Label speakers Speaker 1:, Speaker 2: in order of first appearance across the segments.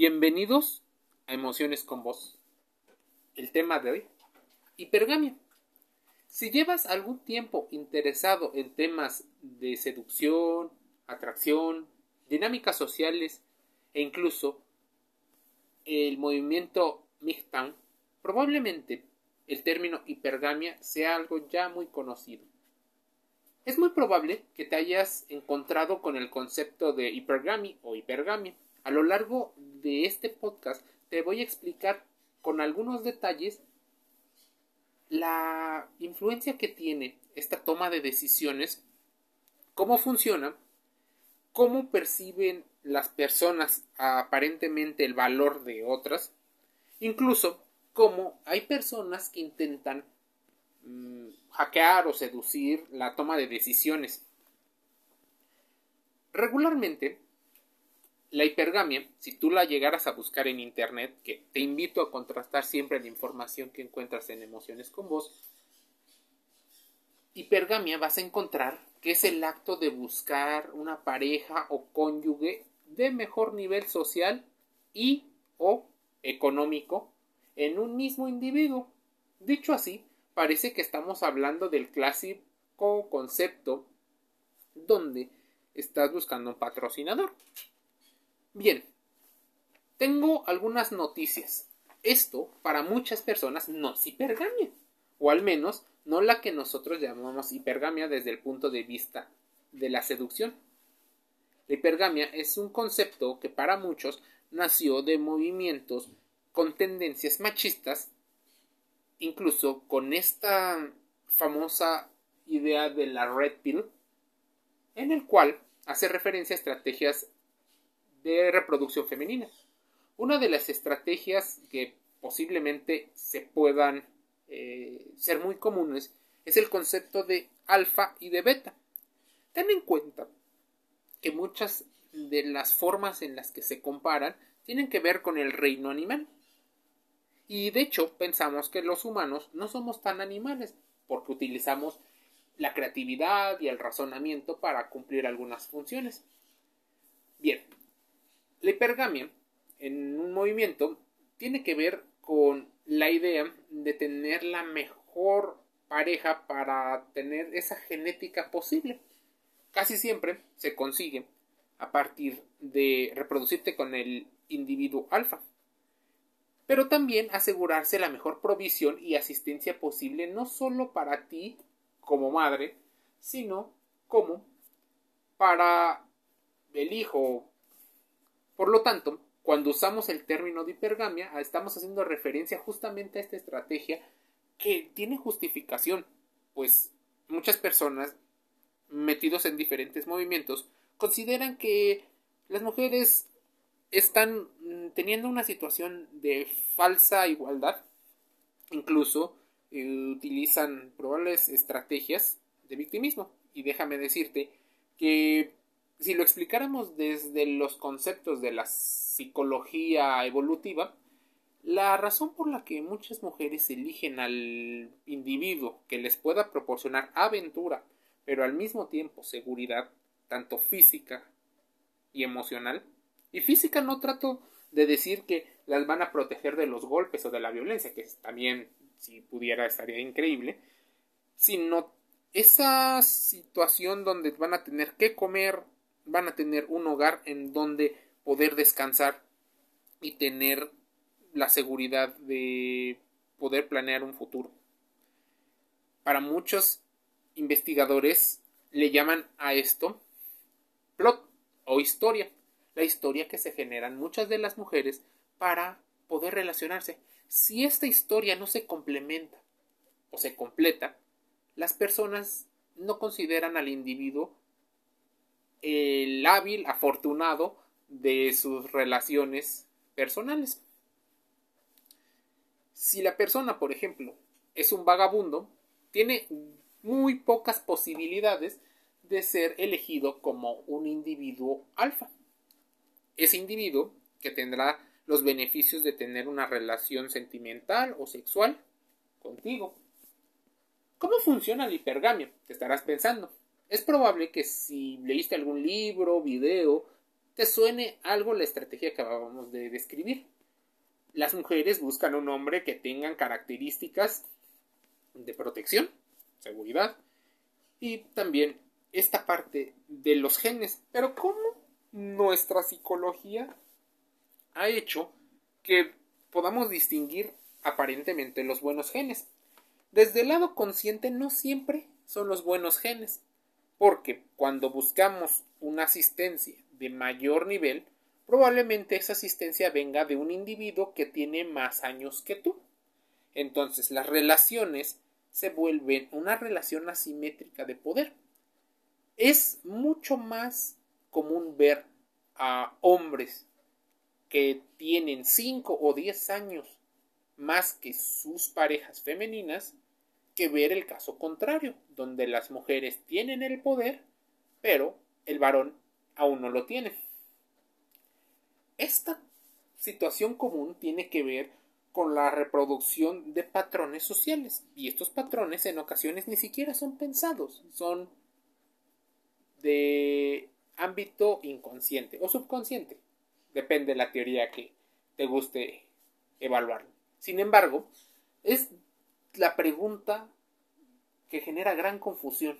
Speaker 1: Bienvenidos a Emociones con Vos. El tema de hoy, hipergamia. Si llevas algún tiempo interesado en temas de seducción, atracción, dinámicas sociales e incluso el movimiento Mihtan, probablemente el término hipergamia sea algo ya muy conocido. Es muy probable que te hayas encontrado con el concepto de hipergamia o hipergamia. A lo largo de este podcast te voy a explicar con algunos detalles la influencia que tiene esta toma de decisiones, cómo funciona, cómo perciben las personas aparentemente el valor de otras, incluso cómo hay personas que intentan mm, hackear o seducir la toma de decisiones. Regularmente, la hipergamia, si tú la llegaras a buscar en internet, que te invito a contrastar siempre la información que encuentras en Emociones con Vos, hipergamia vas a encontrar que es el acto de buscar una pareja o cónyuge de mejor nivel social y o económico en un mismo individuo. Dicho así, parece que estamos hablando del clásico concepto donde estás buscando un patrocinador. Bien, tengo algunas noticias. Esto para muchas personas no es hipergamia, o al menos no la que nosotros llamamos hipergamia desde el punto de vista de la seducción. La hipergamia es un concepto que para muchos nació de movimientos con tendencias machistas, incluso con esta famosa idea de la red pill, en el cual hace referencia a estrategias de reproducción femenina. Una de las estrategias que posiblemente se puedan eh, ser muy comunes es el concepto de alfa y de beta. Ten en cuenta que muchas de las formas en las que se comparan tienen que ver con el reino animal. Y de hecho pensamos que los humanos no somos tan animales porque utilizamos la creatividad y el razonamiento para cumplir algunas funciones. La hipergamia en un movimiento tiene que ver con la idea de tener la mejor pareja para tener esa genética posible. Casi siempre se consigue a partir de reproducirte con el individuo alfa. Pero también asegurarse la mejor provisión y asistencia posible no solo para ti como madre, sino como para el hijo. Por lo tanto, cuando usamos el término de hipergamia, estamos haciendo referencia justamente a esta estrategia que tiene justificación, pues muchas personas metidos en diferentes movimientos consideran que las mujeres están mm, teniendo una situación de falsa igualdad, incluso eh, utilizan probables estrategias de victimismo. Y déjame decirte que si lo explicáramos desde los conceptos de la psicología evolutiva, la razón por la que muchas mujeres eligen al individuo que les pueda proporcionar aventura, pero al mismo tiempo seguridad, tanto física y emocional, y física no trato de decir que las van a proteger de los golpes o de la violencia, que también, si pudiera, estaría increíble, sino esa situación donde van a tener que comer, van a tener un hogar en donde poder descansar y tener la seguridad de poder planear un futuro. Para muchos investigadores le llaman a esto plot o historia, la historia que se generan muchas de las mujeres para poder relacionarse. Si esta historia no se complementa o se completa, las personas no consideran al individuo el hábil, afortunado de sus relaciones personales. Si la persona, por ejemplo, es un vagabundo, tiene muy pocas posibilidades de ser elegido como un individuo alfa. Ese individuo que tendrá los beneficios de tener una relación sentimental o sexual contigo. ¿Cómo funciona la hipergamia? Te estarás pensando. Es probable que si leíste algún libro, video, te suene algo la estrategia que acabamos de describir. Las mujeres buscan un hombre que tenga características de protección, seguridad y también esta parte de los genes. Pero ¿cómo nuestra psicología ha hecho que podamos distinguir aparentemente los buenos genes? Desde el lado consciente no siempre son los buenos genes, porque cuando buscamos una asistencia de mayor nivel, probablemente esa asistencia venga de un individuo que tiene más años que tú. Entonces las relaciones se vuelven una relación asimétrica de poder. Es mucho más común ver a hombres que tienen 5 o 10 años más que sus parejas femeninas que ver el caso contrario, donde las mujeres tienen el poder, pero el varón aún no lo tiene. Esta situación común tiene que ver con la reproducción de patrones sociales y estos patrones en ocasiones ni siquiera son pensados, son de ámbito inconsciente o subconsciente, depende de la teoría que te guste evaluar. Sin embargo, es la pregunta que genera gran confusión.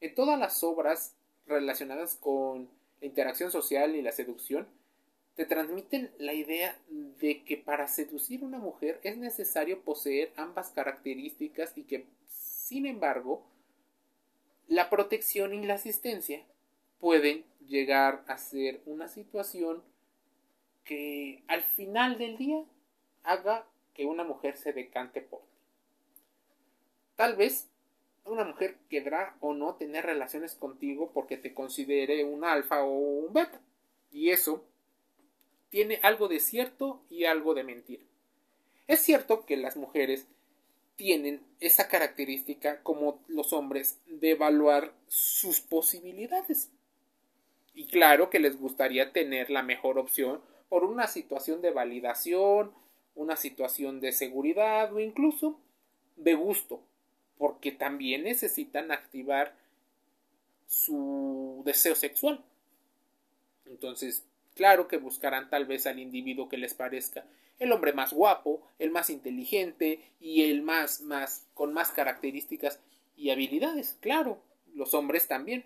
Speaker 1: En todas las obras relacionadas con la interacción social y la seducción, te transmiten la idea de que para seducir a una mujer es necesario poseer ambas características y que, sin embargo, la protección y la asistencia pueden llegar a ser una situación que al final del día haga que una mujer se decante por. Tal vez una mujer querrá o no tener relaciones contigo porque te considere un alfa o un beta. Y eso tiene algo de cierto y algo de mentira. Es cierto que las mujeres tienen esa característica como los hombres de evaluar sus posibilidades. Y claro que les gustaría tener la mejor opción por una situación de validación, una situación de seguridad o incluso de gusto, porque también necesitan activar su deseo sexual. Entonces, claro que buscarán tal vez al individuo que les parezca el hombre más guapo, el más inteligente y el más más con más características y habilidades. Claro, los hombres también.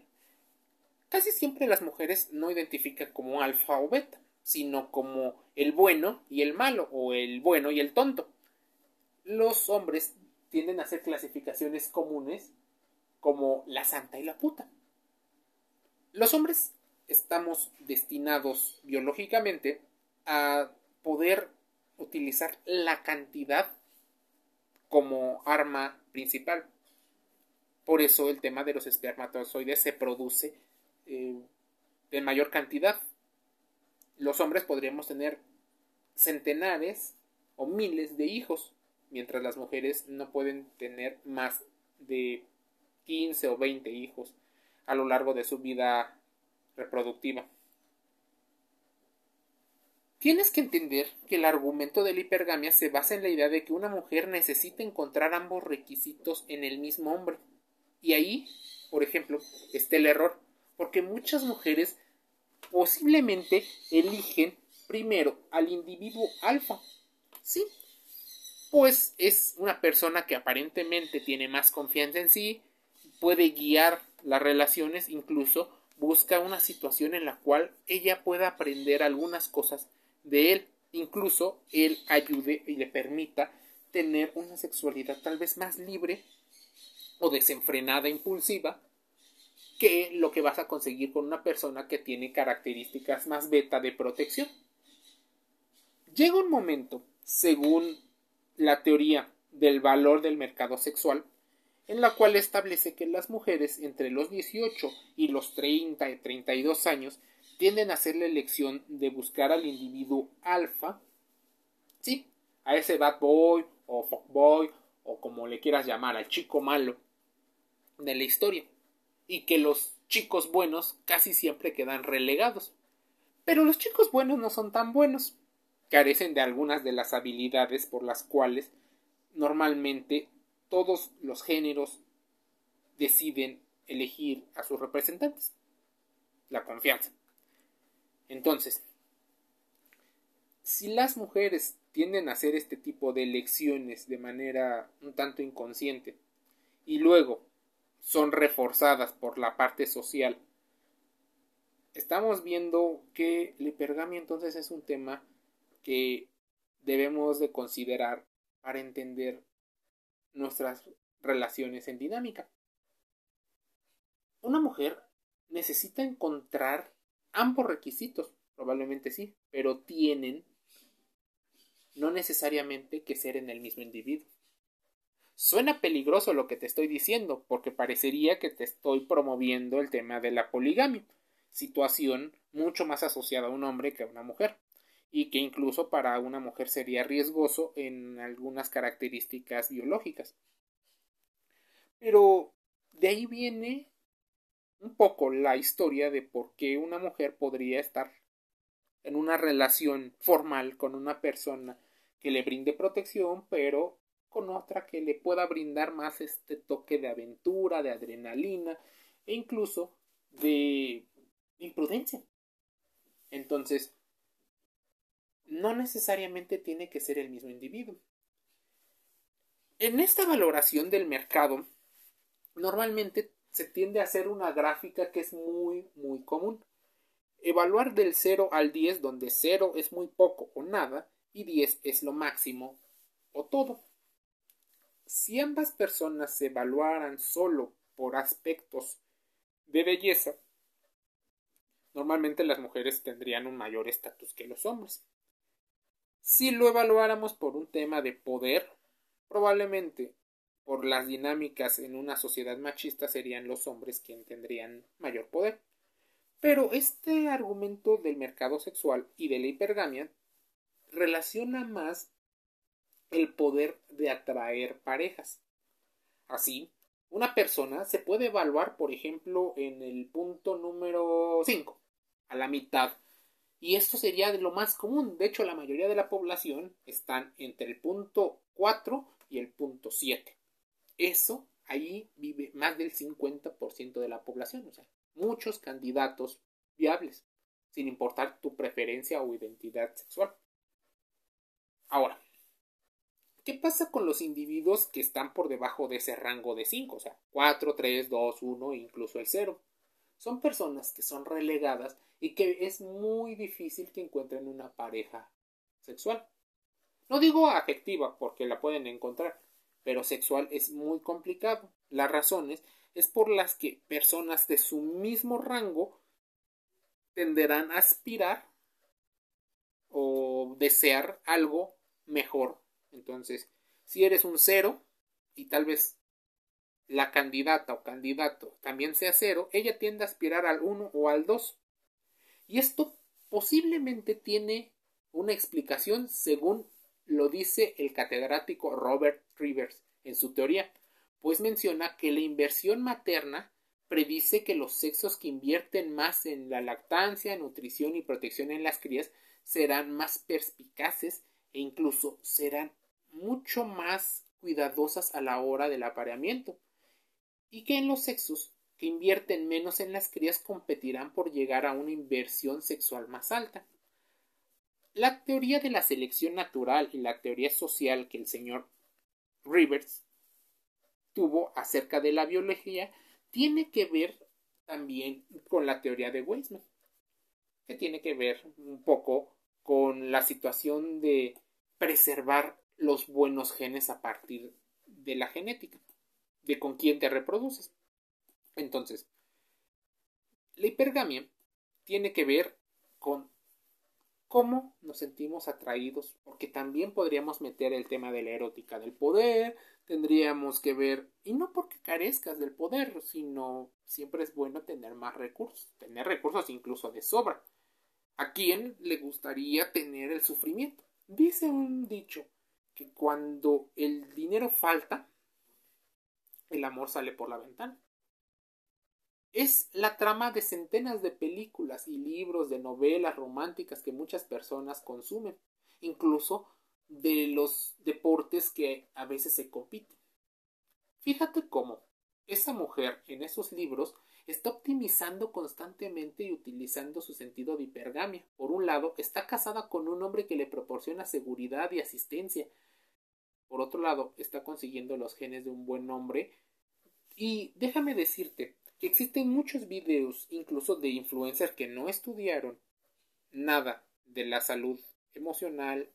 Speaker 1: Casi siempre las mujeres no identifican como alfa o beta, sino como el bueno y el malo o el bueno y el tonto. Los hombres tienden a hacer clasificaciones comunes como la santa y la puta. Los hombres estamos destinados biológicamente a poder utilizar la cantidad como arma principal. Por eso el tema de los espermatozoides se produce eh, en mayor cantidad. Los hombres podríamos tener centenares o miles de hijos mientras las mujeres no pueden tener más de 15 o 20 hijos a lo largo de su vida reproductiva. Tienes que entender que el argumento de la hipergamia se basa en la idea de que una mujer necesita encontrar ambos requisitos en el mismo hombre. Y ahí, por ejemplo, está el error, porque muchas mujeres posiblemente eligen primero al individuo alfa. Sí, pues es una persona que aparentemente tiene más confianza en sí, puede guiar las relaciones, incluso busca una situación en la cual ella pueda aprender algunas cosas de él, incluso él ayude y le permita tener una sexualidad tal vez más libre o desenfrenada, impulsiva, que lo que vas a conseguir con una persona que tiene características más beta de protección. Llega un momento, según la teoría del valor del mercado sexual, en la cual establece que las mujeres entre los 18 y los 30 y 32 años tienden a hacer la elección de buscar al individuo alfa, sí, a ese bad boy o fuckboy o como le quieras llamar, al chico malo de la historia, y que los chicos buenos casi siempre quedan relegados. Pero los chicos buenos no son tan buenos carecen de algunas de las habilidades por las cuales normalmente todos los géneros deciden elegir a sus representantes. La confianza. Entonces, si las mujeres tienden a hacer este tipo de elecciones de manera un tanto inconsciente y luego son reforzadas por la parte social, estamos viendo que la hipergamia entonces es un tema que debemos de considerar para entender nuestras relaciones en dinámica. Una mujer necesita encontrar ambos requisitos, probablemente sí, pero tienen no necesariamente que ser en el mismo individuo. Suena peligroso lo que te estoy diciendo, porque parecería que te estoy promoviendo el tema de la poligamia, situación mucho más asociada a un hombre que a una mujer, y que incluso para una mujer sería riesgoso en algunas características biológicas. Pero de ahí viene un poco la historia de por qué una mujer podría estar en una relación formal con una persona que le brinde protección, pero con otra que le pueda brindar más este toque de aventura, de adrenalina e incluso de imprudencia. Entonces, no necesariamente tiene que ser el mismo individuo. En esta valoración del mercado, normalmente se tiende a hacer una gráfica que es muy, muy común. Evaluar del 0 al 10, donde 0 es muy poco o nada, y 10 es lo máximo o todo. Si ambas personas se evaluaran solo por aspectos de belleza, normalmente las mujeres tendrían un mayor estatus que los hombres. Si lo evaluáramos por un tema de poder, probablemente por las dinámicas en una sociedad machista serían los hombres quienes tendrían mayor poder. Pero este argumento del mercado sexual y de la hipergamia relaciona más el poder de atraer parejas. Así, una persona se puede evaluar, por ejemplo, en el punto número 5, a la mitad. Y esto sería de lo más común. De hecho, la mayoría de la población están entre el punto 4 y el punto 7. Eso, ahí vive más del 50% de la población. O sea, muchos candidatos viables, sin importar tu preferencia o identidad sexual. Ahora, ¿qué pasa con los individuos que están por debajo de ese rango de 5? O sea, 4, 3, 2, 1, incluso el 0. Son personas que son relegadas y que es muy difícil que encuentren una pareja sexual. No digo afectiva porque la pueden encontrar, pero sexual es muy complicado. Las razones es por las que personas de su mismo rango tenderán a aspirar o desear algo mejor. Entonces, si eres un cero y tal vez la candidata o candidato también sea cero, ella tiende a aspirar al 1 o al 2. Y esto posiblemente tiene una explicación según lo dice el catedrático Robert Rivers en su teoría, pues menciona que la inversión materna predice que los sexos que invierten más en la lactancia, nutrición y protección en las crías serán más perspicaces e incluso serán mucho más cuidadosas a la hora del apareamiento y que en los sexos que invierten menos en las crías competirán por llegar a una inversión sexual más alta. La teoría de la selección natural y la teoría social que el señor Rivers tuvo acerca de la biología tiene que ver también con la teoría de Weismann, que tiene que ver un poco con la situación de preservar los buenos genes a partir de la genética, de con quién te reproduces. Entonces, la hipergamia tiene que ver con cómo nos sentimos atraídos, porque también podríamos meter el tema de la erótica del poder, tendríamos que ver, y no porque carezcas del poder, sino siempre es bueno tener más recursos, tener recursos incluso de sobra. ¿A quién le gustaría tener el sufrimiento? Dice un dicho que cuando el dinero falta, el amor sale por la ventana. Es la trama de centenas de películas y libros de novelas románticas que muchas personas consumen, incluso de los deportes que a veces se compiten. Fíjate cómo esa mujer en esos libros está optimizando constantemente y utilizando su sentido de hipergamia. Por un lado, está casada con un hombre que le proporciona seguridad y asistencia. Por otro lado, está consiguiendo los genes de un buen hombre. Y déjame decirte que existen muchos videos, incluso de influencers que no estudiaron nada de la salud emocional,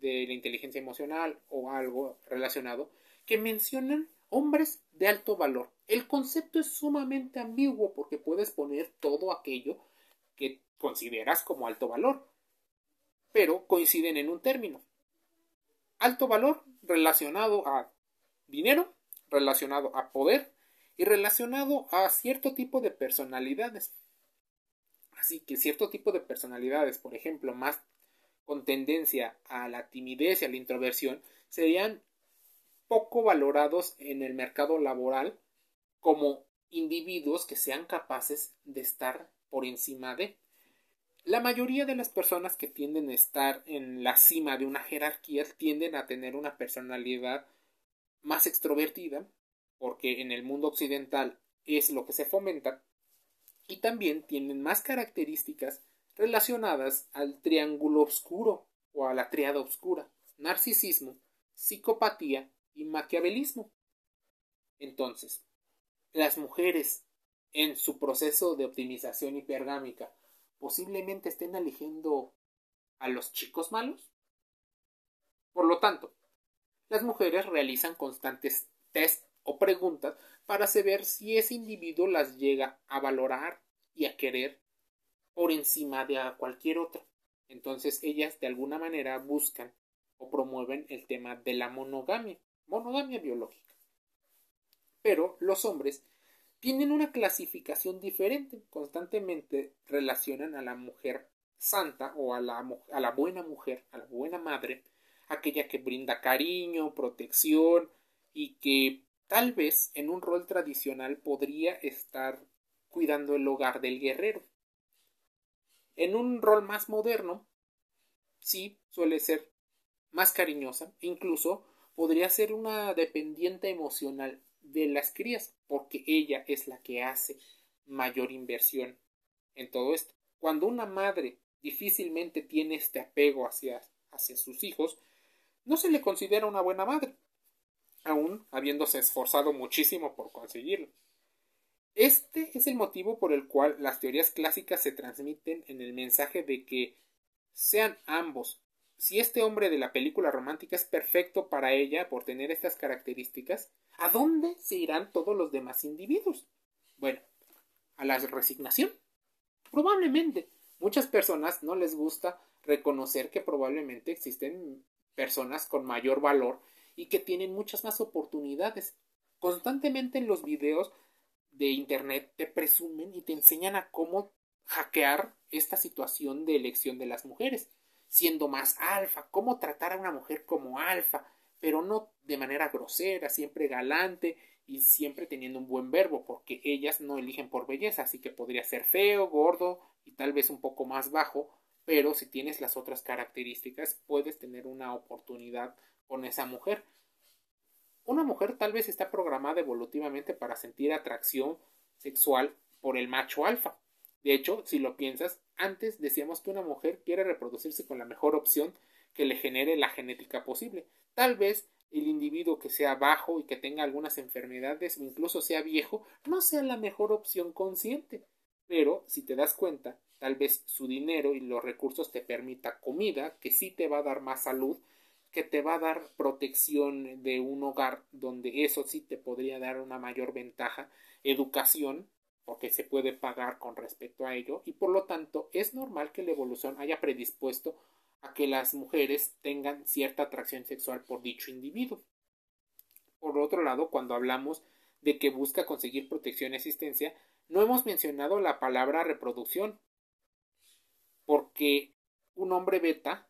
Speaker 1: de la inteligencia emocional o algo relacionado, que mencionan hombres de alto valor. El concepto es sumamente ambiguo porque puedes poner todo aquello que consideras como alto valor, pero coinciden en un término. Alto valor relacionado a dinero, relacionado a poder y relacionado a cierto tipo de personalidades. Así que cierto tipo de personalidades, por ejemplo, más con tendencia a la timidez y a la introversión, serían poco valorados en el mercado laboral como individuos que sean capaces de estar por encima de. La mayoría de las personas que tienden a estar en la cima de una jerarquía tienden a tener una personalidad más extrovertida, porque en el mundo occidental es lo que se fomenta, y también tienen más características relacionadas al triángulo oscuro o a la triada oscura, narcisismo, psicopatía y maquiavelismo. Entonces, las mujeres en su proceso de optimización hipergámica posiblemente estén eligiendo a los chicos malos. Por lo tanto, las mujeres realizan constantes test o preguntas para saber si ese individuo las llega a valorar y a querer por encima de cualquier otro. Entonces ellas de alguna manera buscan o promueven el tema de la monogamia monogamia biológica. Pero los hombres tienen una clasificación diferente, constantemente relacionan a la mujer santa o a la, a la buena mujer, a la buena madre, aquella que brinda cariño, protección y que tal vez en un rol tradicional podría estar cuidando el hogar del guerrero. En un rol más moderno, sí suele ser más cariñosa, incluso podría ser una dependiente emocional de las crías, porque ella es la que hace mayor inversión en todo esto. Cuando una madre difícilmente tiene este apego hacia, hacia sus hijos, no se le considera una buena madre, aun habiéndose esforzado muchísimo por conseguirlo. Este es el motivo por el cual las teorías clásicas se transmiten en el mensaje de que sean ambos si este hombre de la película romántica es perfecto para ella por tener estas características, ¿a dónde se irán todos los demás individuos? Bueno, a la resignación. Probablemente. Muchas personas no les gusta reconocer que probablemente existen personas con mayor valor y que tienen muchas más oportunidades. Constantemente en los videos de internet te presumen y te enseñan a cómo hackear esta situación de elección de las mujeres siendo más alfa, cómo tratar a una mujer como alfa, pero no de manera grosera, siempre galante y siempre teniendo un buen verbo, porque ellas no eligen por belleza, así que podría ser feo, gordo y tal vez un poco más bajo, pero si tienes las otras características puedes tener una oportunidad con esa mujer. Una mujer tal vez está programada evolutivamente para sentir atracción sexual por el macho alfa, de hecho, si lo piensas, antes decíamos que una mujer quiere reproducirse con la mejor opción que le genere la genética posible. Tal vez el individuo que sea bajo y que tenga algunas enfermedades o incluso sea viejo no sea la mejor opción consciente. Pero si te das cuenta, tal vez su dinero y los recursos te permita comida que sí te va a dar más salud, que te va a dar protección de un hogar donde eso sí te podría dar una mayor ventaja, educación porque se puede pagar con respecto a ello y por lo tanto es normal que la evolución haya predispuesto a que las mujeres tengan cierta atracción sexual por dicho individuo. Por otro lado, cuando hablamos de que busca conseguir protección y asistencia, no hemos mencionado la palabra reproducción, porque un hombre beta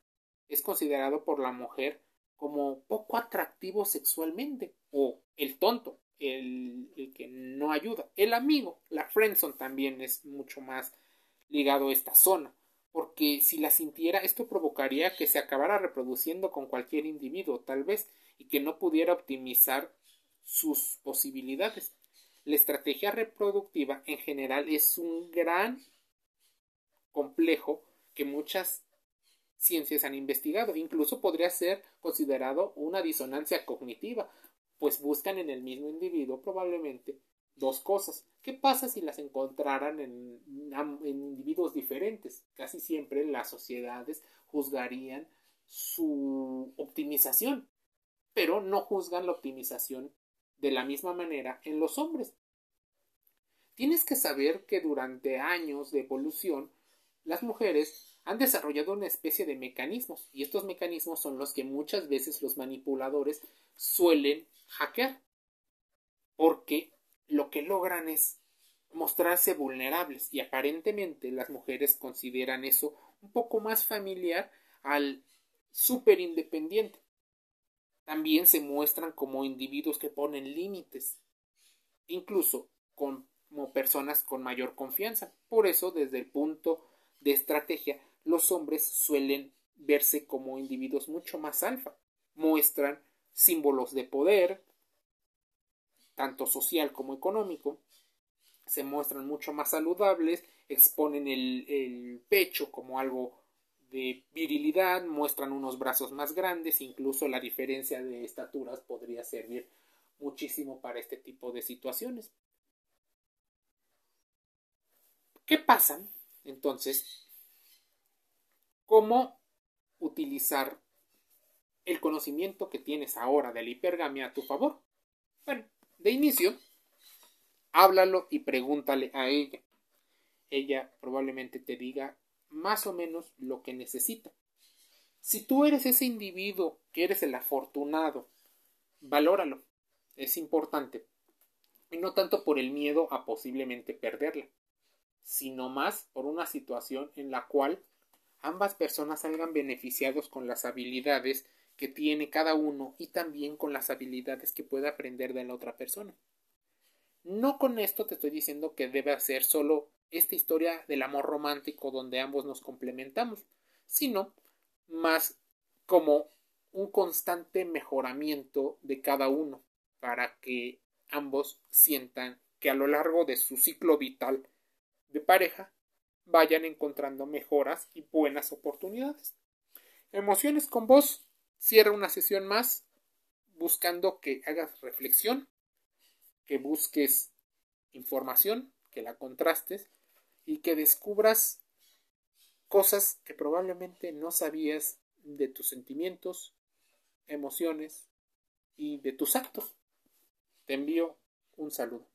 Speaker 1: es considerado por la mujer como poco atractivo sexualmente o el tonto el, que no ayuda. El amigo, la friendzone también es mucho más ligado a esta zona, porque si la sintiera esto provocaría que se acabara reproduciendo con cualquier individuo, tal vez, y que no pudiera optimizar sus posibilidades. la estrategia reproductiva en general es un gran complejo que muchas ciencias han investigado. Incluso podría ser considerado una disonancia cognitiva, pues buscan en el mismo individuo probablemente dos cosas. ¿Qué pasa si las encontraran en, individuos diferentes? Casi siempre las sociedades juzgarían su optimización, pero no juzgan la optimización de la misma manera en los hombres. Tienes que saber que durante años de evolución las mujeres han desarrollado una especie de mecanismos y estos mecanismos son los que muchas veces los manipuladores suelen hackear porque lo que logran es mostrarse vulnerables y aparentemente las mujeres consideran eso un poco más familiar al super independiente. También se muestran como individuos que ponen límites, incluso como personas con mayor confianza. Por eso, desde el punto de estrategia, los hombres suelen verse como individuos mucho más alfa. Muestran símbolos de poder, tanto social como económico, se muestran mucho más saludables, exponen el, el, pecho como algo de virilidad, muestran unos brazos más grandes, incluso la diferencia de estaturas podría servir muchísimo para este tipo de situaciones. ¿Qué pasa entonces? ¿Cómo utilizar el conocimiento que tienes ahora de la hipergamia a tu favor? Bueno, de inicio, háblalo y pregúntale a ella. Ella probablemente te diga más o menos lo que necesita. Si tú eres ese individuo que eres el afortunado, valóralo. Es importante. Y no tanto por el miedo a posiblemente perderla, sino más por una situación en la cual ambas personas salgan beneficiados con las habilidades que tiene cada uno y también con las habilidades que puede aprender de la otra persona. No con esto te estoy diciendo que debe ser solo esta historia del amor romántico donde ambos nos complementamos, sino más como un constante mejoramiento de cada uno para que ambos sientan que a lo largo de su ciclo vital de pareja vayan encontrando mejoras y buenas oportunidades. Emociones con vos Cierra una sesión más buscando que hagas reflexión, que busques información, que la contrastes y que descubras cosas que probablemente no sabías de tus sentimientos, emociones y de tus actos. Te envío un saludo.